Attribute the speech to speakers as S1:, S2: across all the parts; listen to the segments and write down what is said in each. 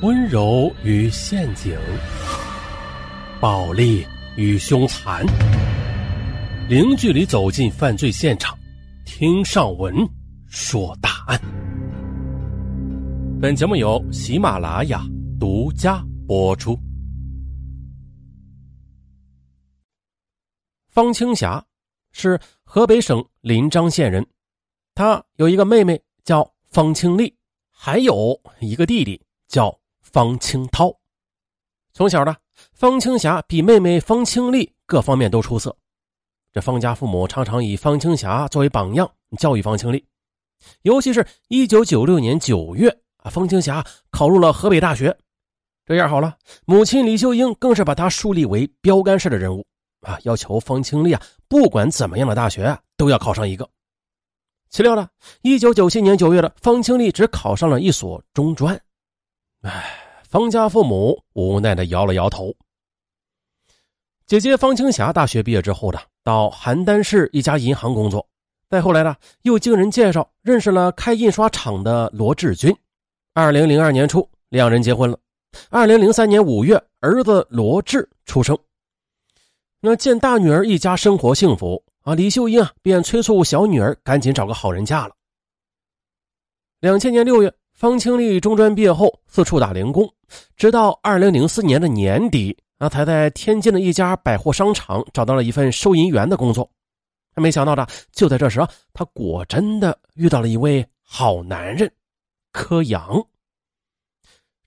S1: 温柔与陷阱，暴力与凶残，零距离走进犯罪现场，听上文说大案。本节目由喜马拉雅独家播出。方青霞是河北省临漳县人，她有一个妹妹叫方清丽，还有一个弟弟叫。方清涛，从小呢，方青霞比妹妹方清丽各方面都出色。这方家父母常常以方青霞作为榜样教育方清丽。尤其是一九九六年九月啊，方青霞考入了河北大学。这样好了，母亲李秀英更是把她树立为标杆式的人物啊，要求方清丽啊，不管怎么样的大学都要考上一个。岂料呢，一九九七年九月的方清丽只考上了一所中专。唉，方家父母无奈的摇了摇头。姐姐方青霞大学毕业之后呢，到邯郸市一家银行工作。再后来呢，又经人介绍认识了开印刷厂的罗志军。二零零二年初，两人结婚了。二零零三年五月，儿子罗志出生。那见大女儿一家生活幸福啊，李秀英啊便催促小女儿赶紧找个好人嫁了。两千年六月。方清丽中专毕业后四处打零工，直到二零零四年的年底啊，才在天津的一家百货商场找到了一份收银员的工作。没想到的，就在这时，他果真的遇到了一位好男人柯阳。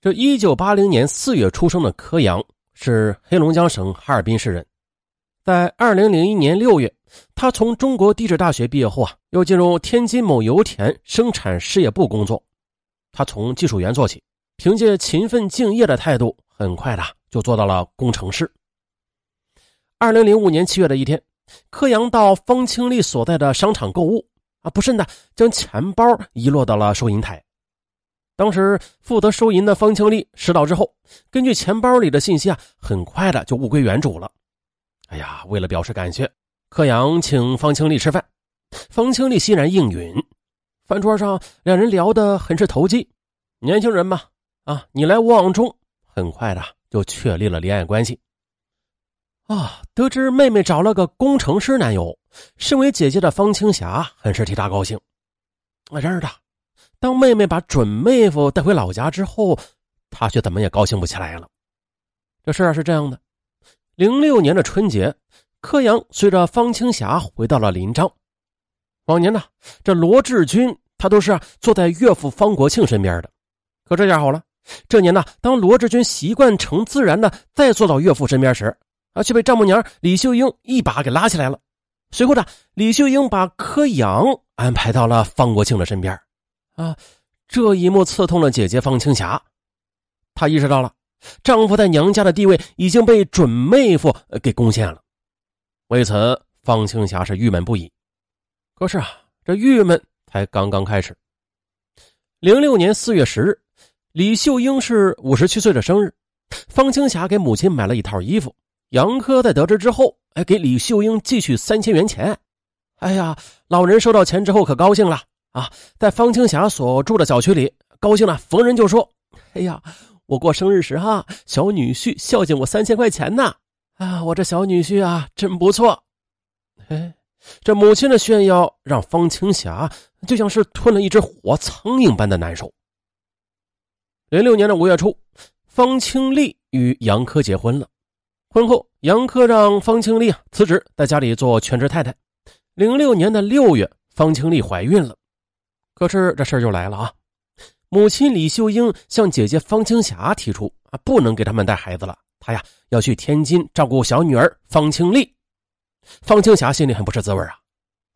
S1: 这一九八零年四月出生的柯阳是黑龙江省哈尔滨市人，在二零零一年六月，他从中国地质大学毕业后啊，又进入天津某油田生产事业部工作。他从技术员做起，凭借勤奋敬业的态度，很快的就做到了工程师。二零零五年七月的一天，柯阳到方清丽所在的商场购物，啊，不慎的将钱包遗落到了收银台。当时负责收银的方清丽拾到之后，根据钱包里的信息啊，很快的就物归原主了。哎呀，为了表示感谢，柯阳请方清丽吃饭，方清丽欣然应允。饭桌上，两人聊得很是投机。年轻人嘛，啊，你来我往中，很快的就确立了恋爱关系。啊，得知妹妹找了个工程师男友，身为姐姐的方青霞很是替她高兴。然而的，当妹妹把准妹夫带回老家之后，她却怎么也高兴不起来了。这事儿是这样的：零六年的春节，柯阳随着方青霞回到了临漳。往年呢，这罗志军。他都是坐在岳父方国庆身边的，可这下好了，这年呢，当罗志军习惯成自然的再坐到岳父身边时，啊，却被丈母娘李秀英一把给拉起来了。随后呢，李秀英把柯阳安排到了方国庆的身边，啊，这一幕刺痛了姐姐方青霞，她意识到了丈夫在娘家的地位已经被准妹夫给攻陷了，为此方青霞是郁闷不已。可是啊，这郁闷。才刚刚开始。零六年四月十日，李秀英是五十七岁的生日，方青霞给母亲买了一套衣服。杨科在得知之后，哎，给李秀英寄去三千元钱。哎呀，老人收到钱之后可高兴了啊，在方青霞所住的小区里，高兴的逢人就说：“哎呀，我过生日时哈，小女婿孝敬我三千块钱呢。啊，我这小女婿啊，真不错。”哎。这母亲的炫耀让方青霞就像是吞了一只活苍蝇般的难受。零六年的五月初，方清丽与杨科结婚了。婚后，杨科让方清丽啊辞职，在家里做全职太太。零六年的六月，方清丽怀孕了。可是这事儿就来了啊！母亲李秀英向姐姐方青霞提出啊，不能给他们带孩子了，她呀要去天津照顾小女儿方清丽。方青霞心里很不是滋味啊，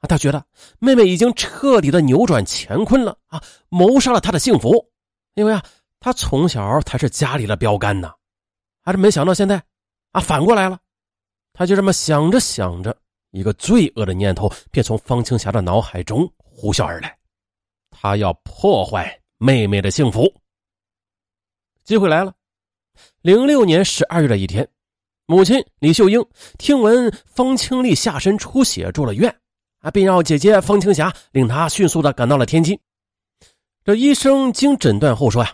S1: 啊，她觉得妹妹已经彻底的扭转乾坤了啊，谋杀了她的幸福，因为啊，她从小才是家里的标杆呢，还是没想到现在，啊，反过来了，她就这么想着想着，一个罪恶的念头便从方青霞的脑海中呼啸而来，她要破坏妹妹的幸福。机会来了，零六年十二月的一天。母亲李秀英听闻方清丽下身出血住了院，啊，便让姐姐方清霞领她迅速的赶到了天津。这医生经诊断后说呀，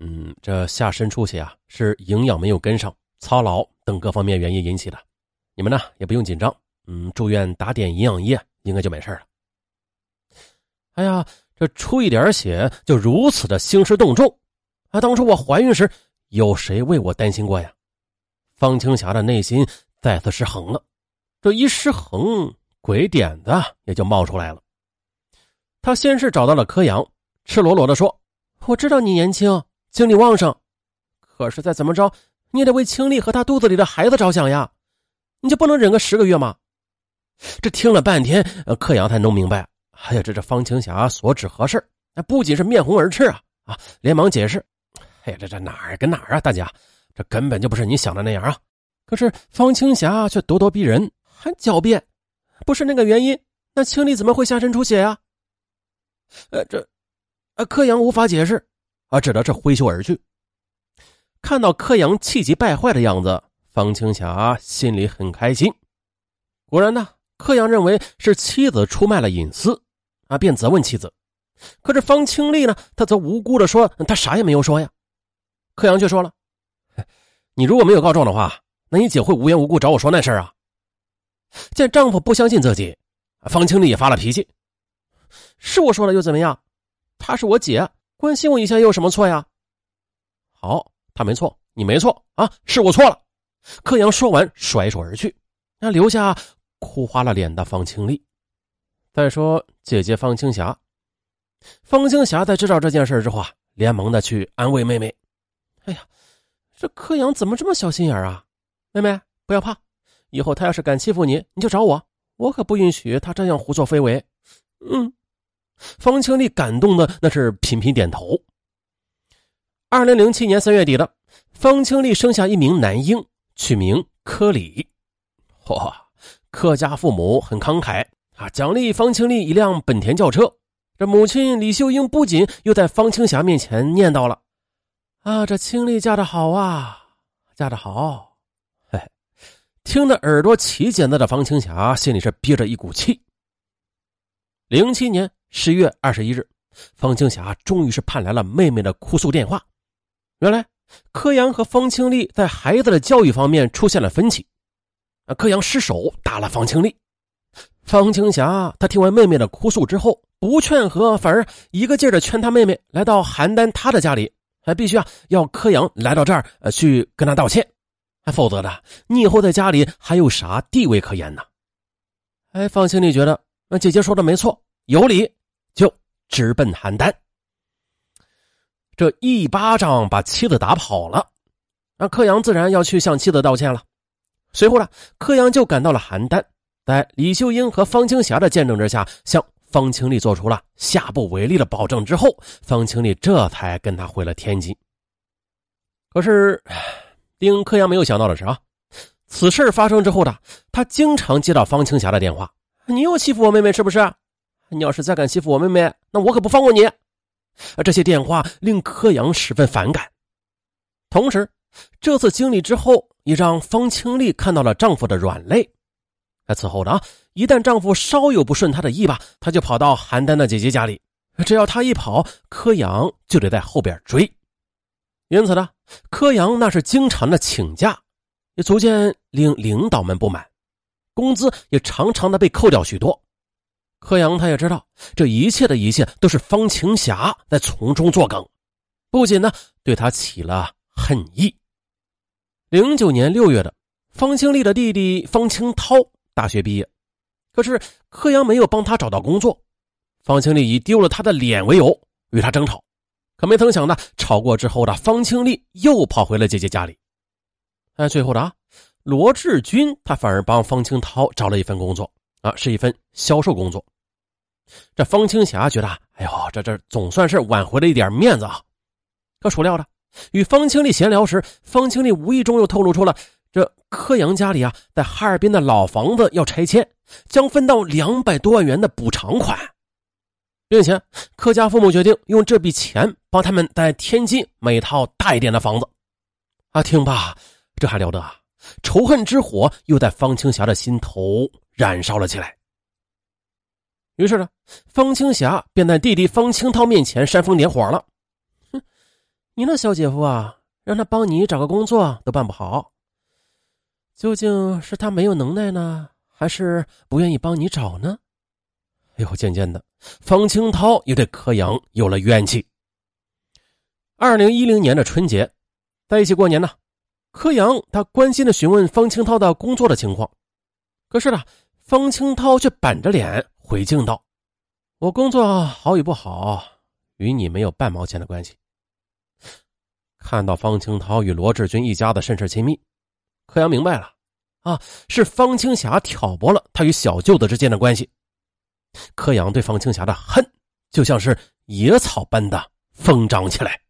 S1: 嗯，这下身出血啊，是营养没有跟上、操劳等各方面原因引起的。你们呢也不用紧张，嗯，住院打点营养液，应该就没事了。哎呀，这出一点血就如此的兴师动众，啊，当初我怀孕时有谁为我担心过呀？方青霞的内心再次失衡了，这一失衡，鬼点子也就冒出来了。他先是找到了柯阳，赤裸裸的说：“我知道你年轻，精力旺盛，可是再怎么着，你也得为清丽和她肚子里的孩子着想呀。”你就不能忍个十个月吗？这听了半天，柯阳才弄明白。哎呀，这这方青霞所指何事？那不仅是面红耳赤啊啊！连忙解释：“哎呀，这这哪儿跟哪儿啊？大家，这根本就不是你想的那样啊！”可是方青霞却咄咄逼人，还狡辩：“不是那个原因，那清丽怎么会下身出血呀？”呃，这，呃，柯阳无法解释，啊，只得是挥袖而去。看到柯阳气急败坏的样子。方青霞心里很开心，果然呢，柯阳认为是妻子出卖了隐私，啊，便责问妻子。可是方清丽呢，她则无辜的说她啥也没有说呀。柯阳却说了：“你如果没有告状的话，那你姐会无缘无故找我说那事儿啊？”见丈夫不相信自己，方清丽也发了脾气：“是我说了又怎么样？她是我姐，关心我一下又有什么错呀？”好，她没错，你没错啊，是我错了。柯阳说完，甩手而去，那留下哭花了脸的方清丽。再说姐姐方青霞，方青霞在知道这件事之后啊，连忙的去安慰妹妹：“哎呀，这柯阳怎么这么小心眼啊？妹妹不要怕，以后他要是敢欺负你，你就找我，我可不允许他这样胡作非为。”嗯，方清丽感动的那是频频点头。二零零七年三月底的，方清丽生下一名男婴。取名柯里，嚯，柯家父母很慷慨啊，奖励方清丽一辆本田轿车。这母亲李秀英不仅又在方青霞面前念叨了：“啊，这清丽嫁得好啊，嫁得好。”嘿，听得耳朵起茧子的方青霞心里是憋着一股气。零七年十月二十一日，方青霞终于是盼来了妹妹的哭诉电话。原来。柯阳和方清丽在孩子的教育方面出现了分歧，啊，柯阳失手打了方清丽。方青霞她听完妹妹的哭诉之后，不劝和，反而一个劲儿的劝她妹妹来到邯郸她的家里，还必须啊要柯阳来到这儿呃去跟他道歉，否则呢你以后在家里还有啥地位可言呢？哎，方清丽觉得那姐姐说的没错，有理，就直奔邯郸。这一巴掌把妻子打跑了，那柯阳自然要去向妻子道歉了。随后呢，柯阳就赶到了邯郸，在李秀英和方青霞的见证之下，向方清丽做出了下不为例的保证。之后，方清丽这才跟他回了天津。可是，令柯阳没有想到的是啊，此事发生之后的他经常接到方青霞的电话：“你又欺负我妹妹是不是？你要是再敢欺负我妹妹，那我可不放过你。”而这些电话令柯阳十分反感，同时，这次经历之后也让方清丽看到了丈夫的软肋。那此后的啊，一旦丈夫稍有不顺她的意吧，她就跑到邯郸的姐姐家里，只要她一跑，柯阳就得在后边追。因此呢，柯阳那是经常的请假，也逐渐令领导们不满，工资也常常的被扣掉许多。柯阳他也知道，这一切的一切都是方晴霞在从中作梗，不仅呢对他起了恨意。零九年六月的，方清丽的弟弟方清涛大学毕业，可是柯阳没有帮他找到工作，方清丽以丢了他的脸为由与他争吵，可没曾想呢，吵过之后的方清丽又跑回了姐姐家里。哎，最后的啊，罗志军他反而帮方清涛找了一份工作。啊，是一份销售工作。这方清霞觉得，哎呦，这这总算是挽回了一点面子啊。可孰料的，与方清丽闲聊时，方清丽无意中又透露出了这柯阳家里啊，在哈尔滨的老房子要拆迁，将分到两百多万元的补偿款，并且柯家父母决定用这笔钱帮他们在天津买一套大一点的房子。啊，听吧，这还了得啊！仇恨之火又在方青霞的心头。燃烧了起来。于是呢，方青霞便在弟弟方清涛面前煽风点火了。哼，你那小姐夫啊，让他帮你找个工作都办不好。究竟是他没有能耐呢，还是不愿意帮你找呢？哎呦，渐渐的，方清涛也对柯阳有了怨气。二零一零年的春节，在一起过年呢，柯阳他关心的询问方清涛的工作的情况，可是呢，方清涛却板着脸回敬道：“我工作好与不好，与你没有半毛钱的关系。”看到方清涛与罗志军一家的甚是亲密。柯阳明白了，啊，是方青霞挑拨了他与小舅子之间的关系。柯阳对方青霞的恨，就像是野草般的疯长起来。